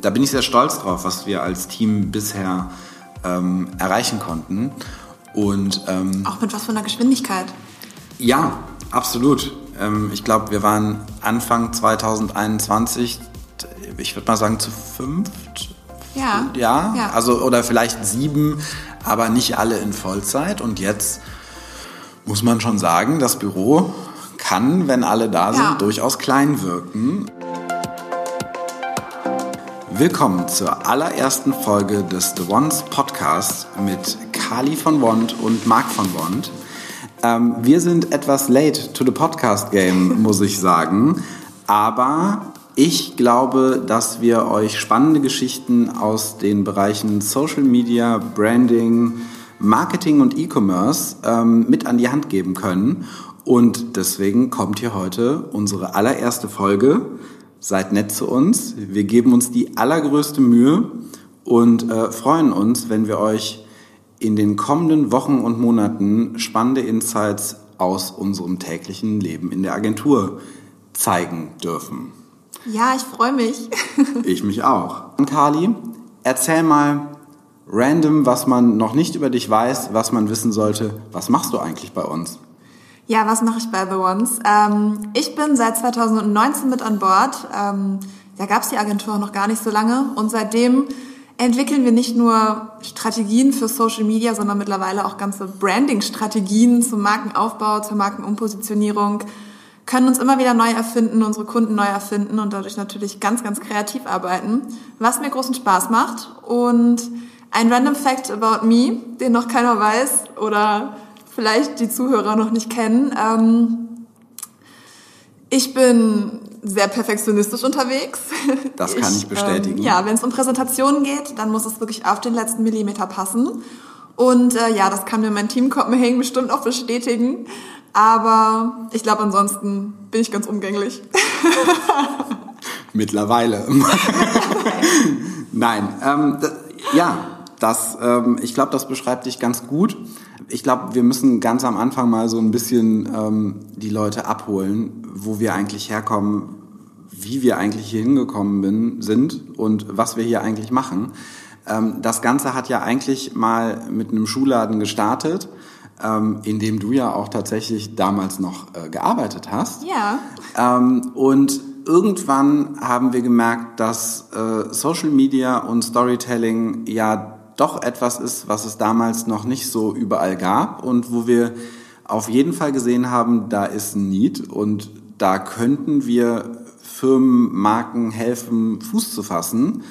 Da bin ich sehr stolz drauf, was wir als Team bisher ähm, erreichen konnten. Und, ähm, Auch mit was für einer Geschwindigkeit? Ja, absolut. Ähm, ich glaube, wir waren Anfang 2021, ich würde mal sagen, zu fünft. Ja. ja. Ja, also oder vielleicht sieben, aber nicht alle in Vollzeit. Und jetzt muss man schon sagen, das Büro kann, wenn alle da sind, ja. durchaus klein wirken. Willkommen zur allerersten Folge des The Ones Podcast mit Kali von Wond und Marc von Wond. Ähm, wir sind etwas late to the Podcast Game, muss ich sagen. Aber ich glaube, dass wir euch spannende Geschichten aus den Bereichen Social Media, Branding, Marketing und E-Commerce ähm, mit an die Hand geben können. Und deswegen kommt hier heute unsere allererste Folge Seid nett zu uns. Wir geben uns die allergrößte Mühe und äh, freuen uns, wenn wir euch in den kommenden Wochen und Monaten spannende Insights aus unserem täglichen Leben in der Agentur zeigen dürfen. Ja, ich freue mich. ich mich auch. Kali, erzähl mal random, was man noch nicht über dich weiß, was man wissen sollte. Was machst du eigentlich bei uns? Ja, was mache ich bei The Ones? Ähm, ich bin seit 2019 mit an Bord. Ähm, da gab es die Agentur noch gar nicht so lange und seitdem entwickeln wir nicht nur Strategien für Social Media, sondern mittlerweile auch ganze Branding-Strategien zum Markenaufbau, zur Markenumpositionierung, können uns immer wieder neu erfinden, unsere Kunden neu erfinden und dadurch natürlich ganz, ganz kreativ arbeiten, was mir großen Spaß macht. Und ein Random Fact about me, den noch keiner weiß oder vielleicht die Zuhörer noch nicht kennen. Ähm, ich bin sehr perfektionistisch unterwegs. Das kann ich, ich bestätigen. Ähm, ja, wenn es um Präsentationen geht, dann muss es wirklich auf den letzten Millimeter passen. Und äh, ja, das kann mir mein Team Copenhagen bestimmt auch bestätigen. Aber ich glaube, ansonsten bin ich ganz umgänglich. Mittlerweile. Nein, ähm, ja, das, ähm, ich glaube, das beschreibt dich ganz gut ich glaube, wir müssen ganz am Anfang mal so ein bisschen ähm, die Leute abholen, wo wir eigentlich herkommen, wie wir eigentlich hier hingekommen bin, sind und was wir hier eigentlich machen. Ähm, das Ganze hat ja eigentlich mal mit einem Schuhladen gestartet, ähm, in dem du ja auch tatsächlich damals noch äh, gearbeitet hast. Ja. Ähm, und irgendwann haben wir gemerkt, dass äh, Social Media und Storytelling ja doch etwas ist, was es damals noch nicht so überall gab und wo wir auf jeden Fall gesehen haben, da ist ein Need und da könnten wir Firmen, Marken helfen, Fuß zu fassen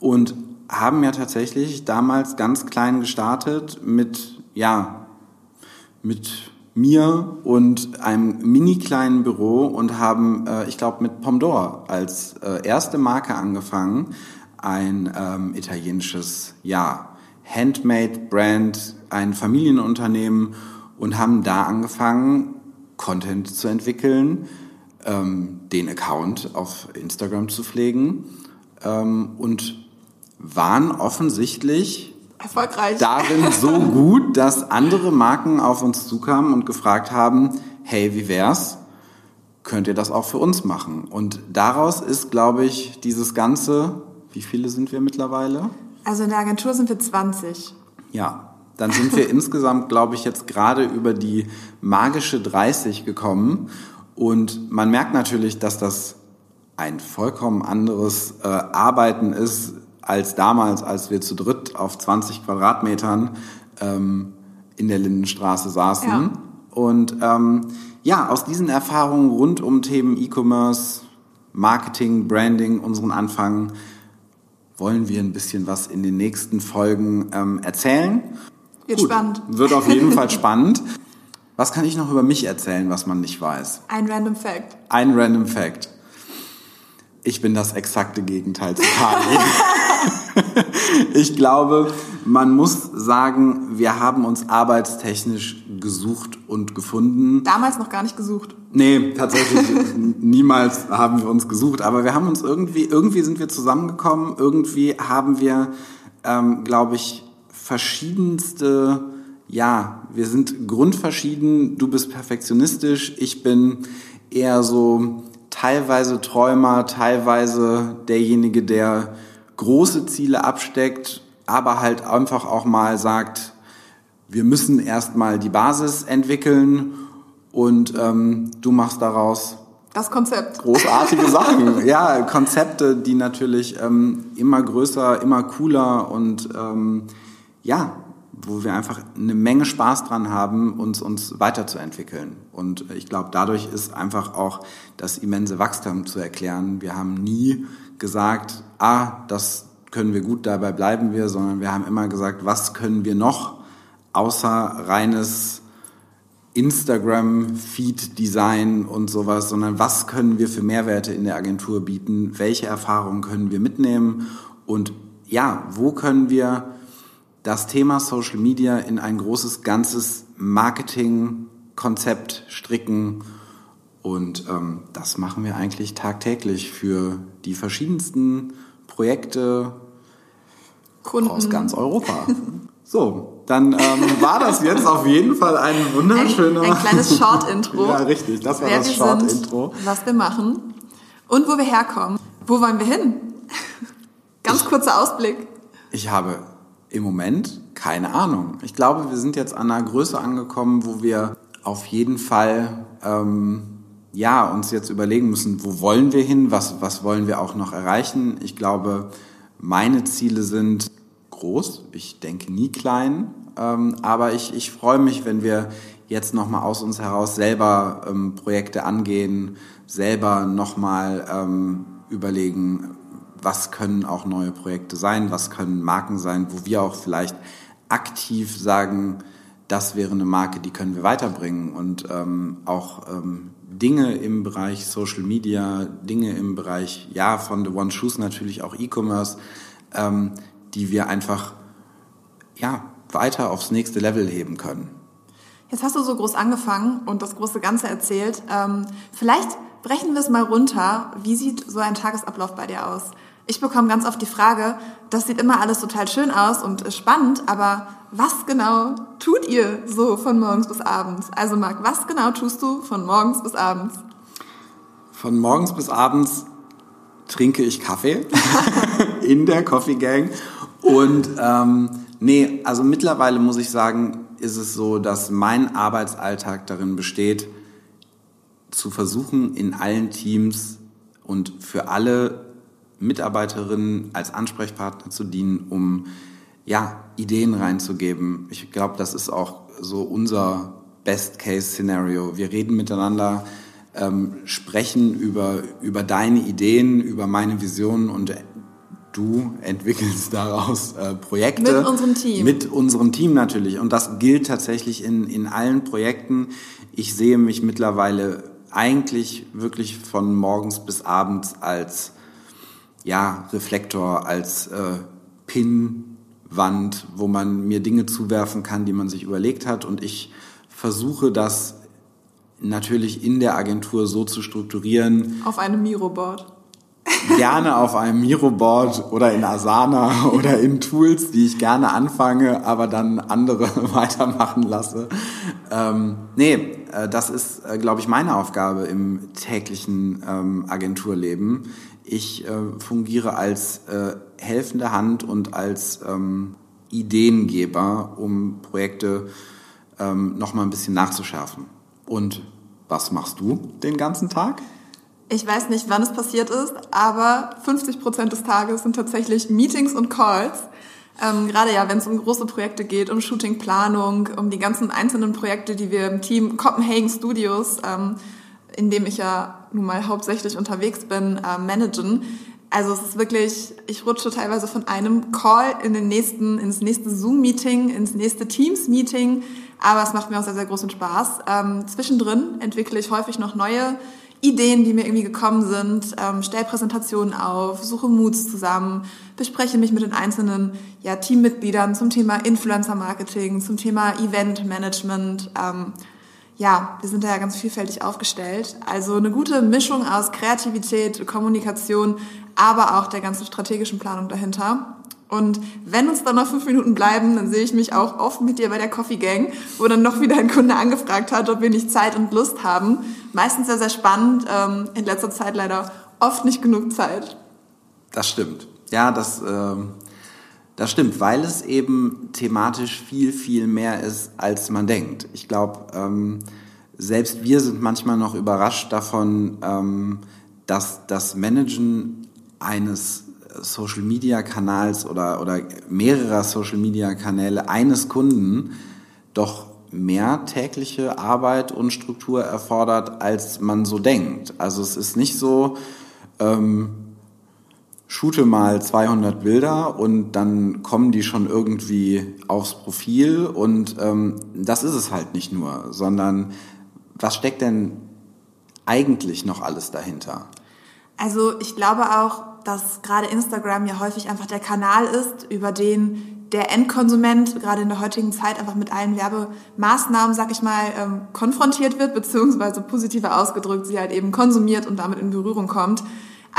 und haben ja tatsächlich damals ganz klein gestartet mit, ja, mit mir und einem mini kleinen Büro und haben, äh, ich glaube, mit Pomdor als äh, erste Marke angefangen, ein ähm, italienisches, ja, Handmade-Brand, ein Familienunternehmen und haben da angefangen, Content zu entwickeln, ähm, den Account auf Instagram zu pflegen ähm, und waren offensichtlich erfolgreich darin so gut, dass andere Marken auf uns zukamen und gefragt haben, hey, wie wär's? Könnt ihr das auch für uns machen? Und daraus ist, glaube ich, dieses ganze, wie viele sind wir mittlerweile? Also in der Agentur sind wir 20. Ja, dann sind wir insgesamt, glaube ich, jetzt gerade über die magische 30 gekommen. Und man merkt natürlich, dass das ein vollkommen anderes äh, Arbeiten ist als damals, als wir zu dritt auf 20 Quadratmetern ähm, in der Lindenstraße saßen. Ja. Und ähm, ja, aus diesen Erfahrungen rund um Themen E-Commerce, Marketing, Branding, unseren Anfang, wollen wir ein bisschen was in den nächsten Folgen ähm, erzählen. Wird Gut, spannend. Wird auf jeden Fall spannend. Was kann ich noch über mich erzählen, was man nicht weiß? Ein Random Fact. Ein Random Fact. Ich bin das exakte Gegenteil zu Kali. ich glaube, man muss sagen, wir haben uns arbeitstechnisch gesucht und gefunden. Damals noch gar nicht gesucht. Nee, tatsächlich niemals haben wir uns gesucht. Aber wir haben uns irgendwie, irgendwie sind wir zusammengekommen. Irgendwie haben wir, ähm, glaube ich, verschiedenste, ja, wir sind grundverschieden. Du bist perfektionistisch. Ich bin eher so teilweise Träumer, teilweise derjenige, der große Ziele absteckt, aber halt einfach auch mal sagt, wir müssen erstmal die Basis entwickeln und ähm, du machst daraus das Konzept. Großartige Sachen. Ja, Konzepte, die natürlich ähm, immer größer, immer cooler und ähm, ja, wo wir einfach eine Menge Spaß dran haben, uns, uns weiterzuentwickeln. Und ich glaube, dadurch ist einfach auch das immense Wachstum zu erklären. Wir haben nie gesagt, ah, das können wir gut, dabei bleiben wir, sondern wir haben immer gesagt, was können wir noch außer reines Instagram-Feed-Design und sowas, sondern was können wir für Mehrwerte in der Agentur bieten, welche Erfahrungen können wir mitnehmen? Und ja, wo können wir das Thema Social Media in ein großes, ganzes Marketing-Konzept stricken und ähm, das machen wir eigentlich tagtäglich für die verschiedensten Projekte Kunden. aus ganz Europa. So, dann ähm, war das jetzt auf jeden Fall ein wunderschöner... Ein, ein kleines Short-Intro. ja, richtig, das war Wer das Short-Intro. Was wir machen und wo wir herkommen. Wo wollen wir hin? Ganz kurzer Ausblick. Ich habe im Moment keine Ahnung. Ich glaube, wir sind jetzt an einer Größe angekommen, wo wir auf jeden Fall ähm, ja uns jetzt überlegen müssen, wo wollen wir hin, was was wollen wir auch noch erreichen. Ich glaube, meine Ziele sind groß. Ich denke nie klein. Ähm, aber ich, ich freue mich, wenn wir jetzt nochmal aus uns heraus selber ähm, Projekte angehen, selber nochmal ähm, überlegen, was können auch neue Projekte sein, was können Marken sein, wo wir auch vielleicht aktiv sagen, das wäre eine Marke, die können wir weiterbringen und ähm, auch ähm, Dinge im Bereich Social Media, Dinge im Bereich, ja, von The One Shoes natürlich auch E-Commerce, ähm, die wir einfach ja, weiter aufs nächste Level heben können. Jetzt hast du so groß angefangen und das große Ganze erzählt. Ähm, vielleicht brechen wir es mal runter. Wie sieht so ein Tagesablauf bei dir aus? Ich bekomme ganz oft die Frage, das sieht immer alles total schön aus und spannend, aber was genau tut ihr so von morgens bis abends? Also Marc, was genau tust du von morgens bis abends? Von morgens bis abends trinke ich Kaffee in der Coffee Gang. Und ähm, nee, also mittlerweile muss ich sagen, ist es so, dass mein Arbeitsalltag darin besteht, zu versuchen, in allen Teams und für alle Mitarbeiterinnen als Ansprechpartner zu dienen, um ja, Ideen reinzugeben. Ich glaube, das ist auch so unser Best-Case-Szenario. Wir reden miteinander, ähm, sprechen über, über deine Ideen, über meine Visionen und du entwickelst daraus äh, Projekte. Mit unserem Team. Mit unserem Team natürlich. Und das gilt tatsächlich in, in allen Projekten. Ich sehe mich mittlerweile eigentlich wirklich von morgens bis abends als ja, Reflektor, als äh, Pinnwand, wo man mir Dinge zuwerfen kann, die man sich überlegt hat. Und ich versuche das natürlich in der Agentur so zu strukturieren. Auf einem Miro-Board. Gerne auf einem Miro-Board oder in Asana oder in Tools, die ich gerne anfange, aber dann andere weitermachen lasse. Ähm, nee, äh, das ist, äh, glaube ich, meine Aufgabe im täglichen ähm, Agenturleben. Ich äh, fungiere als äh, helfende Hand und als ähm, Ideengeber, um Projekte ähm, noch mal ein bisschen nachzuschärfen. Und was machst du den ganzen Tag? Ich weiß nicht, wann es passiert ist, aber 50 Prozent des Tages sind tatsächlich Meetings und Calls. Ähm, gerade ja, wenn es um große Projekte geht, um Shootingplanung, um die ganzen einzelnen Projekte, die wir im Team Copenhagen Studios, ähm, in dem ich ja nun mal hauptsächlich unterwegs bin, äh, managen. Also es ist wirklich, ich rutsche teilweise von einem Call in den nächsten, ins nächste Zoom-Meeting, ins nächste Teams-Meeting. Aber es macht mir auch sehr, sehr großen Spaß. Ähm, zwischendrin entwickle ich häufig noch neue Ideen, die mir irgendwie gekommen sind, ähm, stelle Präsentationen auf, suche Moods zusammen, bespreche mich mit den einzelnen ja, Teammitgliedern zum Thema Influencer-Marketing, zum Thema Event-Management. Ähm, ja, wir sind da ja ganz vielfältig aufgestellt. Also eine gute Mischung aus Kreativität, Kommunikation, aber auch der ganzen strategischen Planung dahinter. Und wenn uns dann noch fünf Minuten bleiben, dann sehe ich mich auch oft mit dir bei der Coffee Gang, wo dann noch wieder ein Kunde angefragt hat, ob wir nicht Zeit und Lust haben. Meistens sehr, sehr spannend. Ähm, in letzter Zeit leider oft nicht genug Zeit. Das stimmt. Ja, das, äh, das stimmt, weil es eben thematisch viel, viel mehr ist, als man denkt. Ich glaube, ähm, selbst wir sind manchmal noch überrascht davon, ähm, dass das Managen eines Social-Media-Kanals oder, oder mehrerer Social-Media-Kanäle eines Kunden doch mehr tägliche Arbeit und Struktur erfordert, als man so denkt. Also es ist nicht so, ähm, shoote mal 200 Bilder und dann kommen die schon irgendwie aufs Profil und ähm, das ist es halt nicht nur, sondern was steckt denn eigentlich noch alles dahinter? Also ich glaube auch, dass gerade Instagram ja häufig einfach der Kanal ist, über den der Endkonsument gerade in der heutigen Zeit einfach mit allen Werbemaßnahmen, sag ich mal, ähm, konfrontiert wird, beziehungsweise positiver ausgedrückt, sie halt eben konsumiert und damit in Berührung kommt.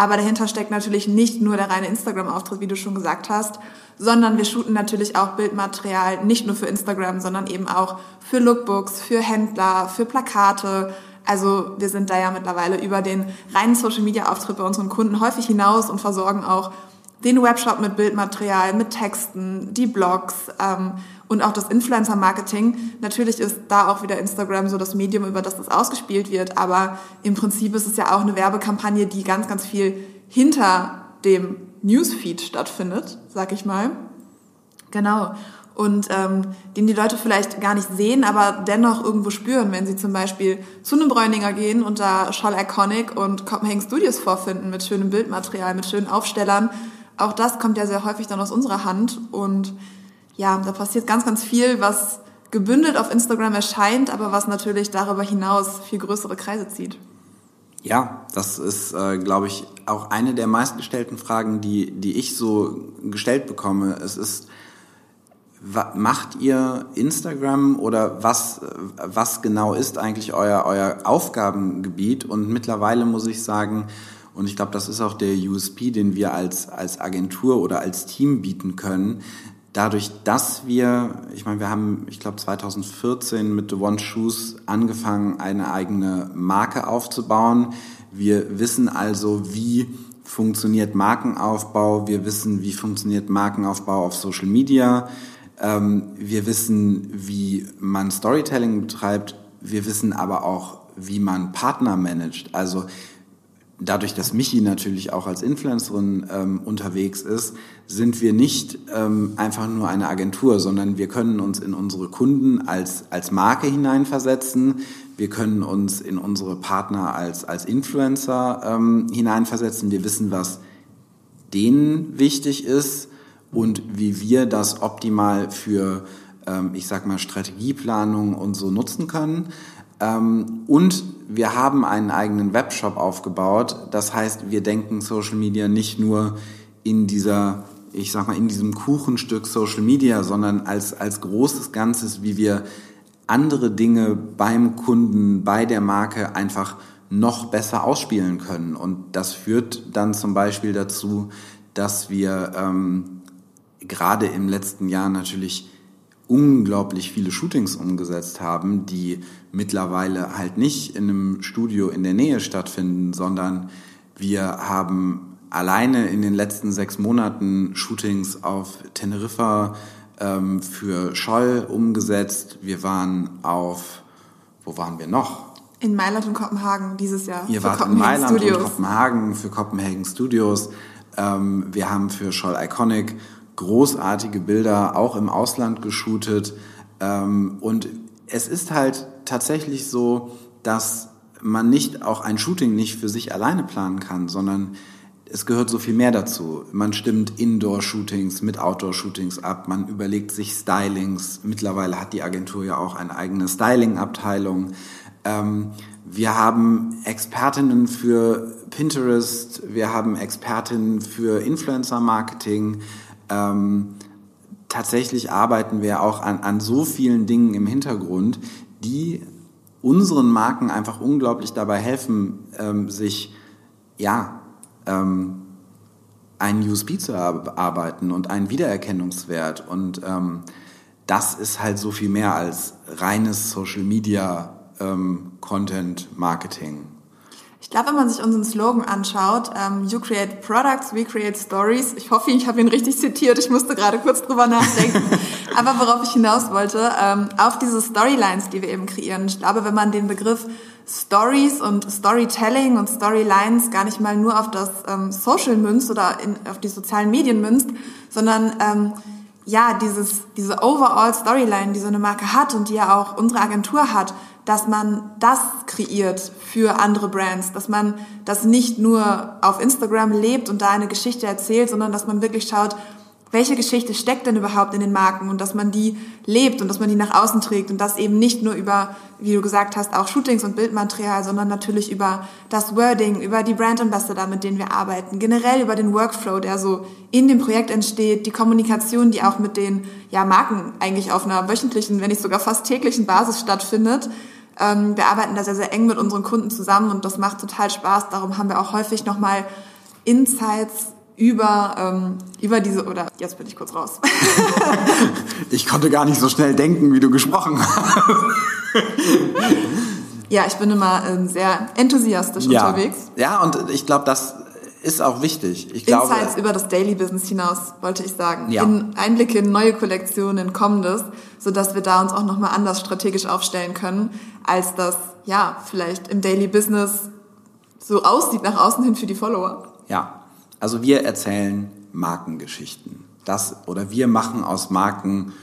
Aber dahinter steckt natürlich nicht nur der reine Instagram-Auftritt, wie du schon gesagt hast, sondern wir shooten natürlich auch Bildmaterial nicht nur für Instagram, sondern eben auch für Lookbooks, für Händler, für Plakate. Also wir sind da ja mittlerweile über den reinen Social-Media-Auftritt bei unseren Kunden häufig hinaus und versorgen auch den Webshop mit Bildmaterial, mit Texten, die Blogs ähm, und auch das Influencer-Marketing. Natürlich ist da auch wieder Instagram so das Medium, über das das ausgespielt wird, aber im Prinzip ist es ja auch eine Werbekampagne, die ganz, ganz viel hinter dem Newsfeed stattfindet, sag ich mal. Genau. Und ähm, den die Leute vielleicht gar nicht sehen, aber dennoch irgendwo spüren, wenn sie zum Beispiel zu einem Bräuninger gehen und da Scholl Iconic und Copenhagen Studios vorfinden mit schönem Bildmaterial, mit schönen Aufstellern auch das kommt ja sehr häufig dann aus unserer Hand und ja, da passiert ganz, ganz viel, was gebündelt auf Instagram erscheint, aber was natürlich darüber hinaus viel größere Kreise zieht. Ja, das ist, äh, glaube ich, auch eine der meistgestellten Fragen, die, die ich so gestellt bekomme. Es ist, macht ihr Instagram oder was, was genau ist eigentlich euer, euer Aufgabengebiet? Und mittlerweile muss ich sagen, und ich glaube, das ist auch der USP, den wir als, als Agentur oder als Team bieten können. Dadurch, dass wir, ich meine, wir haben, ich glaube, 2014 mit The One Shoes angefangen, eine eigene Marke aufzubauen. Wir wissen also, wie funktioniert Markenaufbau. Wir wissen, wie funktioniert Markenaufbau auf Social Media. Ähm, wir wissen, wie man Storytelling betreibt. Wir wissen aber auch, wie man Partner managt. Also dadurch, dass Michi natürlich auch als Influencerin ähm, unterwegs ist, sind wir nicht ähm, einfach nur eine Agentur, sondern wir können uns in unsere Kunden als, als Marke hineinversetzen. Wir können uns in unsere Partner als, als Influencer ähm, hineinversetzen. Wir wissen, was denen wichtig ist und wie wir das optimal für, ähm, ich sag mal, Strategieplanung und so nutzen können. Ähm, und wir haben einen eigenen Webshop aufgebaut. Das heißt, wir denken Social Media nicht nur in dieser, ich sag mal, in diesem Kuchenstück Social Media, sondern als, als großes Ganzes, wie wir andere Dinge beim Kunden, bei der Marke einfach noch besser ausspielen können. Und das führt dann zum Beispiel dazu, dass wir ähm, gerade im letzten Jahr natürlich unglaublich viele Shootings umgesetzt haben, die mittlerweile halt nicht in einem Studio in der Nähe stattfinden, sondern wir haben alleine in den letzten sechs Monaten Shootings auf Teneriffa ähm, für Scholl umgesetzt. Wir waren auf, wo waren wir noch? In Mailand und Kopenhagen dieses Jahr. Ihr wart in Mailand Studios. und Kopenhagen für Copenhagen Studios. Ähm, wir haben für Scholl Iconic großartige Bilder auch im Ausland geshootet. Ähm, und es ist halt tatsächlich so, dass man nicht auch ein Shooting nicht für sich alleine planen kann, sondern es gehört so viel mehr dazu. Man stimmt Indoor-Shootings mit Outdoor-Shootings ab, man überlegt sich Stylings. Mittlerweile hat die Agentur ja auch eine eigene Styling-Abteilung. Ähm, wir haben Expertinnen für Pinterest, wir haben Expertinnen für Influencer-Marketing, ähm, tatsächlich arbeiten wir auch an, an so vielen Dingen im Hintergrund, die unseren Marken einfach unglaublich dabei helfen, ähm, sich ja ähm, einen USP zu erarbeiten und einen Wiedererkennungswert. Und ähm, das ist halt so viel mehr als reines Social Media ähm, Content Marketing. Ich glaube, wenn man sich unseren Slogan anschaut, ähm, You create products, we create stories. Ich hoffe, ich habe ihn richtig zitiert. Ich musste gerade kurz drüber nachdenken. Aber worauf ich hinaus wollte, ähm, auf diese Storylines, die wir eben kreieren. Ich glaube, wenn man den Begriff Stories und Storytelling und Storylines gar nicht mal nur auf das ähm, Social münzt oder in, auf die sozialen Medien münzt, sondern ähm, ja, dieses, diese Overall Storyline, die so eine Marke hat und die ja auch unsere Agentur hat, dass man das kreiert für andere Brands, dass man das nicht nur auf Instagram lebt und da eine Geschichte erzählt, sondern dass man wirklich schaut, welche Geschichte steckt denn überhaupt in den Marken und dass man die lebt und dass man die nach außen trägt und das eben nicht nur über, wie du gesagt hast, auch Shootings und Bildmaterial, sondern natürlich über das Wording, über die Brand Ambassador, mit denen wir arbeiten, generell über den Workflow, der so in dem Projekt entsteht, die Kommunikation, die auch mit den ja, Marken eigentlich auf einer wöchentlichen, wenn nicht sogar fast täglichen Basis stattfindet. Ähm, wir arbeiten da sehr, sehr eng mit unseren Kunden zusammen und das macht total Spaß. Darum haben wir auch häufig nochmal Insights über, ähm, über diese, oder jetzt bin ich kurz raus. ich konnte gar nicht so schnell denken, wie du gesprochen hast. ja, ich bin immer ähm, sehr enthusiastisch ja. unterwegs. Ja, und ich glaube, das ist auch wichtig. Ich Insights glaube, über das Daily Business hinaus, wollte ich sagen. Ja. In Einblicke in neue Kollektionen, in Kommendes, sodass wir da uns auch nochmal anders strategisch aufstellen können, als das, ja, vielleicht im Daily Business so aussieht nach außen hin für die Follower. Ja, also wir erzählen Markengeschichten. Das oder wir machen aus Marken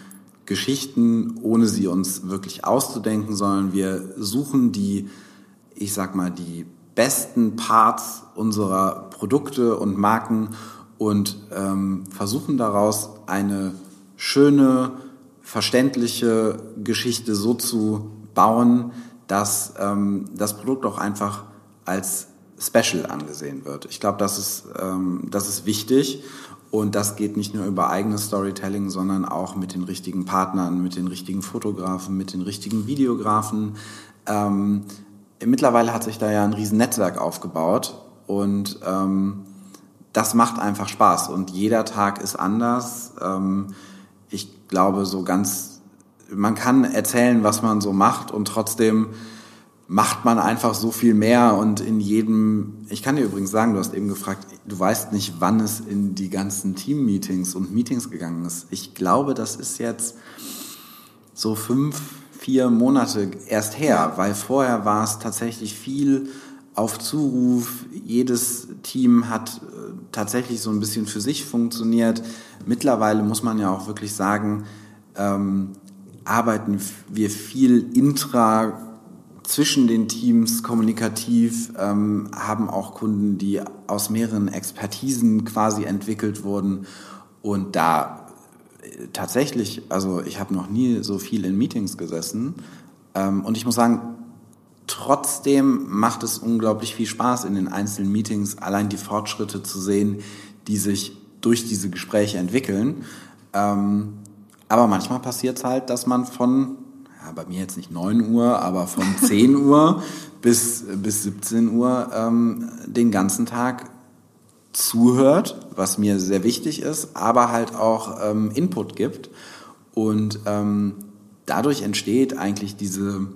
Geschichten, ohne sie uns wirklich auszudenken, sondern wir suchen die, ich sag mal, die besten Parts unserer Produkte und Marken und ähm, versuchen daraus eine schöne, verständliche Geschichte so zu bauen, dass ähm, das Produkt auch einfach als special angesehen wird. Ich glaube, das ist, ähm, das ist wichtig und das geht nicht nur über eigenes Storytelling, sondern auch mit den richtigen Partnern, mit den richtigen Fotografen, mit den richtigen Videografen. Ähm, mittlerweile hat sich da ja ein riesen Netzwerk aufgebaut und ähm, das macht einfach Spaß und jeder Tag ist anders. Ähm, ich glaube, so ganz, man kann erzählen, was man so macht und trotzdem macht man einfach so viel mehr und in jedem, ich kann dir übrigens sagen, du hast eben gefragt, du weißt nicht, wann es in die ganzen Team-Meetings und Meetings gegangen ist. Ich glaube, das ist jetzt so fünf, vier Monate erst her, weil vorher war es tatsächlich viel auf Zuruf. Jedes Team hat äh, tatsächlich so ein bisschen für sich funktioniert. Mittlerweile muss man ja auch wirklich sagen, ähm, arbeiten wir viel intra zwischen den Teams kommunikativ, ähm, haben auch Kunden, die aus mehreren Expertisen quasi entwickelt wurden. Und da äh, tatsächlich, also ich habe noch nie so viel in Meetings gesessen. Ähm, und ich muss sagen, trotzdem macht es unglaublich viel Spaß in den einzelnen Meetings, allein die Fortschritte zu sehen, die sich durch diese Gespräche entwickeln. Ähm, aber manchmal passiert es halt, dass man von bei mir jetzt nicht 9 Uhr, aber von 10 Uhr bis, bis 17 Uhr ähm, den ganzen Tag zuhört, was mir sehr wichtig ist, aber halt auch ähm, Input gibt. Und ähm, dadurch entsteht eigentlich diese,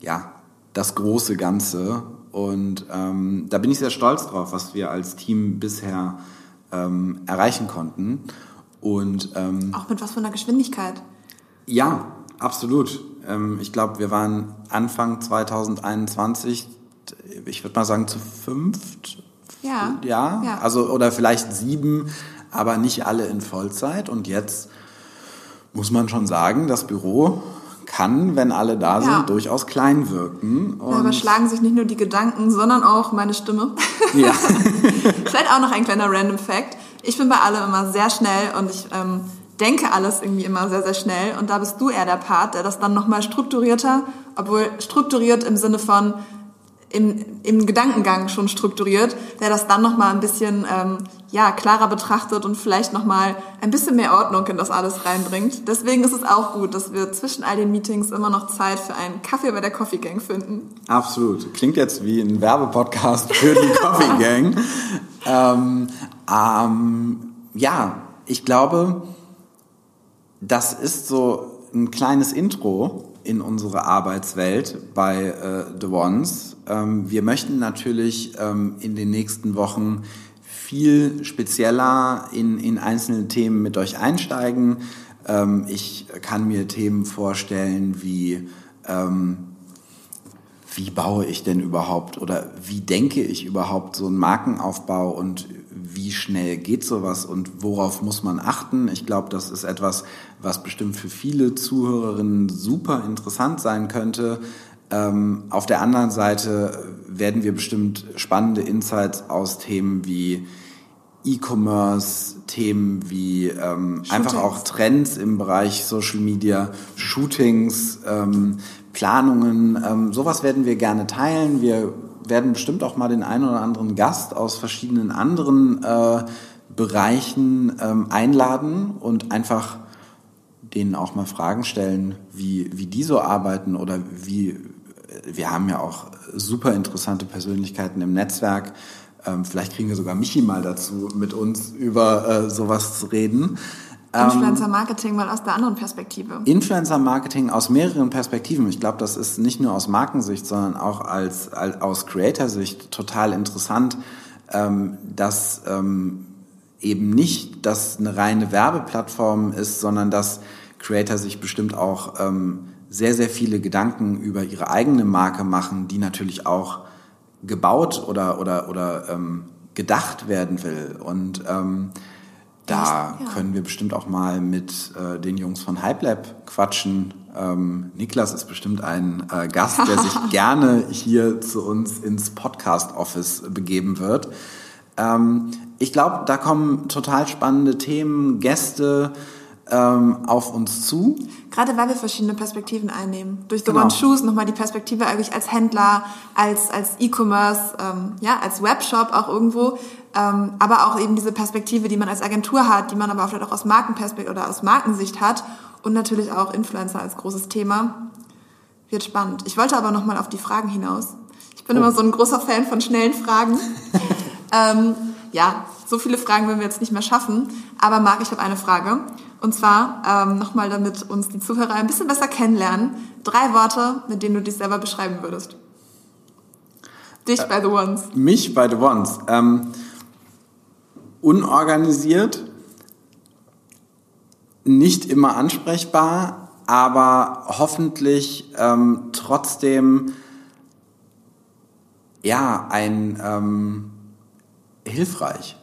ja, das große Ganze. Und ähm, da bin ich sehr stolz drauf, was wir als Team bisher ähm, erreichen konnten. Und, ähm, auch mit was von der Geschwindigkeit? Ja, absolut. Ähm, ich glaube, wir waren Anfang 2021, ich würde mal sagen, zu fünft. Ja. ja. Ja, also oder vielleicht sieben, aber nicht alle in Vollzeit. Und jetzt muss man schon sagen, das Büro kann, wenn alle da sind, ja. durchaus klein wirken. Und da überschlagen sich nicht nur die Gedanken, sondern auch meine Stimme. Ja. Vielleicht auch noch ein kleiner Random Fact. Ich bin bei allem immer sehr schnell und ich ähm, denke alles irgendwie immer sehr, sehr schnell und da bist du eher der Part, der das dann nochmal strukturierter, obwohl strukturiert im Sinne von im, im Gedankengang schon strukturiert, der das dann nochmal ein bisschen ähm, ja, klarer betrachtet und vielleicht nochmal ein bisschen mehr Ordnung in das alles reinbringt. Deswegen ist es auch gut, dass wir zwischen all den Meetings immer noch Zeit für einen Kaffee bei der Coffee Gang finden. Absolut. Klingt jetzt wie ein Werbepodcast für die Coffee Gang. ähm, ähm, ja, ich glaube, das ist so ein kleines Intro in unsere Arbeitswelt bei äh, The Ones. Ähm, wir möchten natürlich ähm, in den nächsten Wochen viel spezieller in, in einzelne Themen mit euch einsteigen. Ähm, ich kann mir Themen vorstellen wie, ähm, wie baue ich denn überhaupt oder wie denke ich überhaupt so einen Markenaufbau und wie schnell geht sowas und worauf muss man achten? Ich glaube, das ist etwas, was bestimmt für viele Zuhörerinnen super interessant sein könnte. Ähm, auf der anderen Seite werden wir bestimmt spannende Insights aus Themen wie E-Commerce, Themen wie ähm, einfach auch Trends im Bereich Social Media, Shootings, ähm, Planungen, ähm, sowas werden wir gerne teilen. Wir werden bestimmt auch mal den einen oder anderen Gast aus verschiedenen anderen äh, Bereichen ähm, einladen und einfach denen auch mal Fragen stellen, wie, wie die so arbeiten oder wie, wir haben ja auch super interessante Persönlichkeiten im Netzwerk. Ähm, vielleicht kriegen wir sogar Michi mal dazu, mit uns über äh, sowas zu reden. Ähm, Influencer Marketing mal aus der anderen Perspektive. Influencer Marketing aus mehreren Perspektiven. Ich glaube, das ist nicht nur aus Markensicht, sondern auch als, als aus Creator-Sicht total interessant, ähm, dass ähm, eben nicht das eine reine Werbeplattform ist, sondern dass Creator sich bestimmt auch ähm, sehr, sehr viele Gedanken über ihre eigene Marke machen, die natürlich auch gebaut oder, oder, oder ähm, gedacht werden will. Und ähm, da ja. können wir bestimmt auch mal mit äh, den Jungs von HypeLab quatschen. Ähm, Niklas ist bestimmt ein äh, Gast, der sich gerne hier zu uns ins Podcast-Office begeben wird. Ähm, ich glaube, da kommen total spannende Themen, Gäste ähm, auf uns zu. Gerade weil wir verschiedene Perspektiven einnehmen. Durch The genau. One Shoes nochmal die Perspektive eigentlich als Händler, als, als E-Commerce, ähm, ja, als Webshop auch irgendwo. Ähm, aber auch eben diese Perspektive, die man als Agentur hat, die man aber vielleicht auch aus Markenperspektive oder aus Markensicht hat. Und natürlich auch Influencer als großes Thema. Wird spannend. Ich wollte aber nochmal auf die Fragen hinaus. Ich bin oh. immer so ein großer Fan von schnellen Fragen. ähm, ja, so viele Fragen werden wir jetzt nicht mehr schaffen. Aber Marc, ich habe eine Frage. Und zwar ähm, nochmal, damit uns die Zuhörer ein bisschen besser kennenlernen. Drei Worte, mit denen du dich selber beschreiben würdest. Dich äh, bei The Ones. Mich bei The Ones. Ähm, unorganisiert, nicht immer ansprechbar, aber hoffentlich ähm, trotzdem ja ein ähm, hilfreich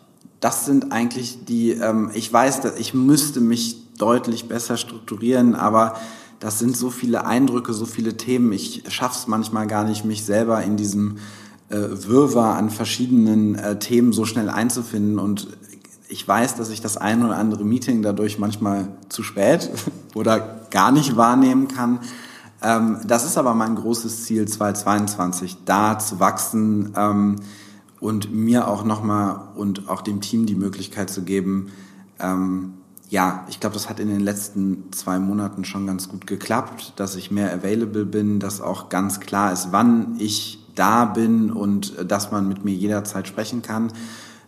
das sind eigentlich die, ähm, ich weiß, dass ich müsste mich deutlich besser strukturieren, aber das sind so viele Eindrücke, so viele Themen. Ich schaffe es manchmal gar nicht, mich selber in diesem äh, Wirrwarr an verschiedenen äh, Themen so schnell einzufinden. Und ich weiß, dass ich das ein oder andere Meeting dadurch manchmal zu spät oder gar nicht wahrnehmen kann. Ähm, das ist aber mein großes Ziel 2022, da zu wachsen. Ähm, und mir auch nochmal und auch dem Team die Möglichkeit zu geben, ähm, ja, ich glaube, das hat in den letzten zwei Monaten schon ganz gut geklappt, dass ich mehr available bin, dass auch ganz klar ist, wann ich da bin und dass man mit mir jederzeit sprechen kann.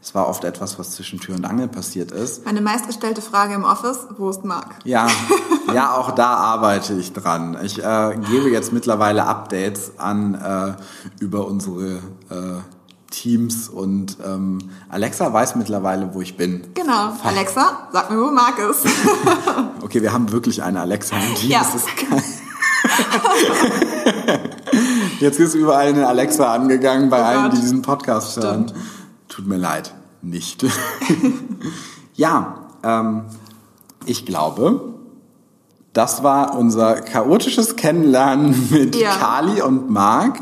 Es war oft etwas, was zwischen Tür und Angel passiert ist. Meine meistgestellte Frage im Office, wo ist Marc? Ja, ja, auch da arbeite ich dran. Ich äh, gebe jetzt mittlerweile Updates an äh, über unsere äh, Teams und ähm, Alexa weiß mittlerweile, wo ich bin. Genau. Fast. Alexa, sag mir, wo Marc ist. okay, wir haben wirklich eine Alexa im Team. Ja. Jetzt ist überall eine Alexa angegangen bei oh allen, die diesen Podcast Stimmt. hören. Tut mir leid, nicht. ja, ähm, ich glaube, das war unser chaotisches Kennenlernen mit ja. Kali und Marc.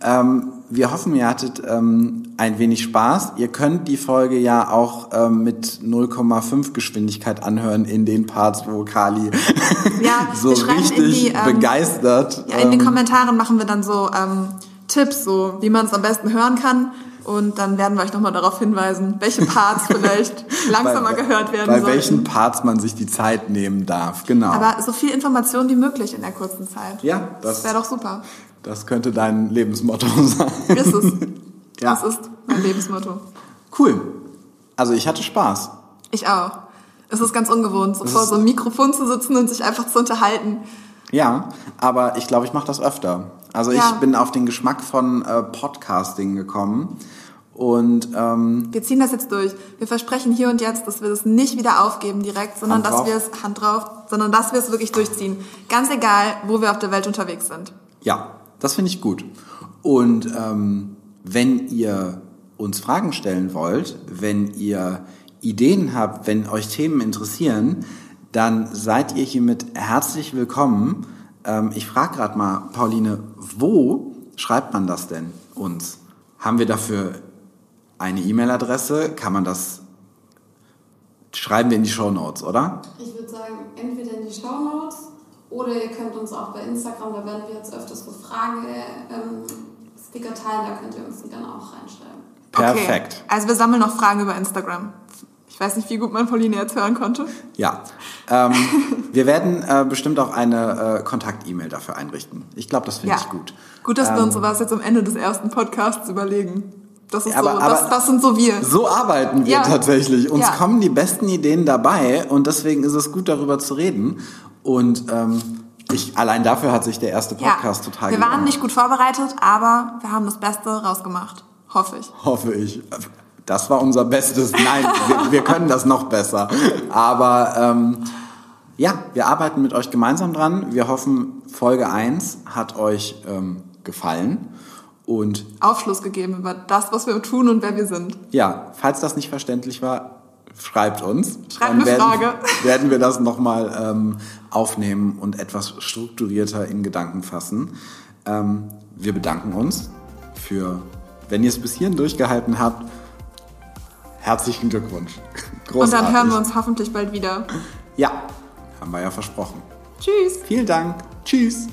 Ähm, wir hoffen, ihr hattet ähm, ein wenig Spaß. Ihr könnt die Folge ja auch ähm, mit 0,5 Geschwindigkeit anhören in den Parts, wo Kali ja, so richtig die, ähm, begeistert. Ja, in den ähm, Kommentaren machen wir dann so ähm, Tipps, so wie man es am besten hören kann. Und dann werden wir euch nochmal darauf hinweisen, welche Parts vielleicht langsamer bei, gehört werden Bei sollten. welchen Parts man sich die Zeit nehmen darf, genau. Aber so viel Information wie möglich in der kurzen Zeit. Ja, das, das wäre doch super. Das könnte dein Lebensmotto sein. Ist es. ja. Das ist mein Lebensmotto. Cool. Also ich hatte Spaß. Ich auch. Es ist ganz ungewohnt, so vor so einem Mikrofon zu sitzen und sich einfach zu unterhalten. Ja, aber ich glaube, ich mache das öfter. Also Ja. ich bin auf den Geschmack von äh, Podcasting gekommen und ähm, Wir ziehen das jetzt durch. Wir versprechen hier und jetzt, dass wir das nicht wieder aufgeben direkt, sondern dass wir es Hand drauf, sondern dass wir es wirklich durchziehen. Ganz egal, wo wir auf der Welt unterwegs sind. Ja, das finde ich gut. Und ähm, wenn ihr uns Fragen stellen wollt, wenn ihr Ideen habt, wenn euch Themen interessieren, dann seid ihr hiermit herzlich willkommen. Ähm, ich frage gerade mal, Pauline, wo schreibt man das denn uns? Haben wir dafür eine E-Mail-Adresse? Kann man das schreiben wir in die Show Notes, oder? Ich würde sagen, entweder in die Shownotes oder ihr könnt uns auch bei Instagram, da werden wir jetzt öfters so Frage ähm, Sticker teilen, da könnt ihr uns die dann auch reinschreiben. Perfekt. Okay. Also wir sammeln noch Fragen über Instagram. Ich weiß nicht, wie gut man Pauline jetzt hören konnte. Ja. Ähm, wir werden äh, bestimmt auch eine äh, Kontakt-E-Mail dafür einrichten. Ich glaube, das finde Ja. ich gut. Gut, dass wir Ähm, uns sowas jetzt am Ende des ersten Podcasts überlegen. Das ist Aber- so, aber- das, das sind so wir. So arbeiten wir Ja. tatsächlich. Uns Ja. kommen die besten Ideen dabei und deswegen ist es gut, darüber zu reden. Und ähm, ich, allein dafür hat sich der erste Podcast total wir waren gelohnt. nicht gut vorbereitet, aber wir haben das Beste rausgemacht. Hoffe ich. Hoffe ich. Das war unser Bestes. Nein, wir, wir können das noch besser. Aber ähm, ja, wir arbeiten mit euch gemeinsam dran. Wir hoffen, Folge 1 hat euch ähm, gefallen. Und Aufschluss gegeben über das, was wir tun und wer wir sind. ja, falls das nicht verständlich war, schreibt uns. Schreibt Dann eine werden, Frage. Werden wir das nochmal ähm, aufnehmen und etwas strukturierter in Gedanken fassen. Ähm, wir bedanken uns für, wenn ihr es bis hierhin durchgehalten habt, herzlichen Glückwunsch. Und Großartig. dann hören wir uns hoffentlich bald wieder. Ja, haben wir ja versprochen. Tschüss. Vielen Dank. Tschüss.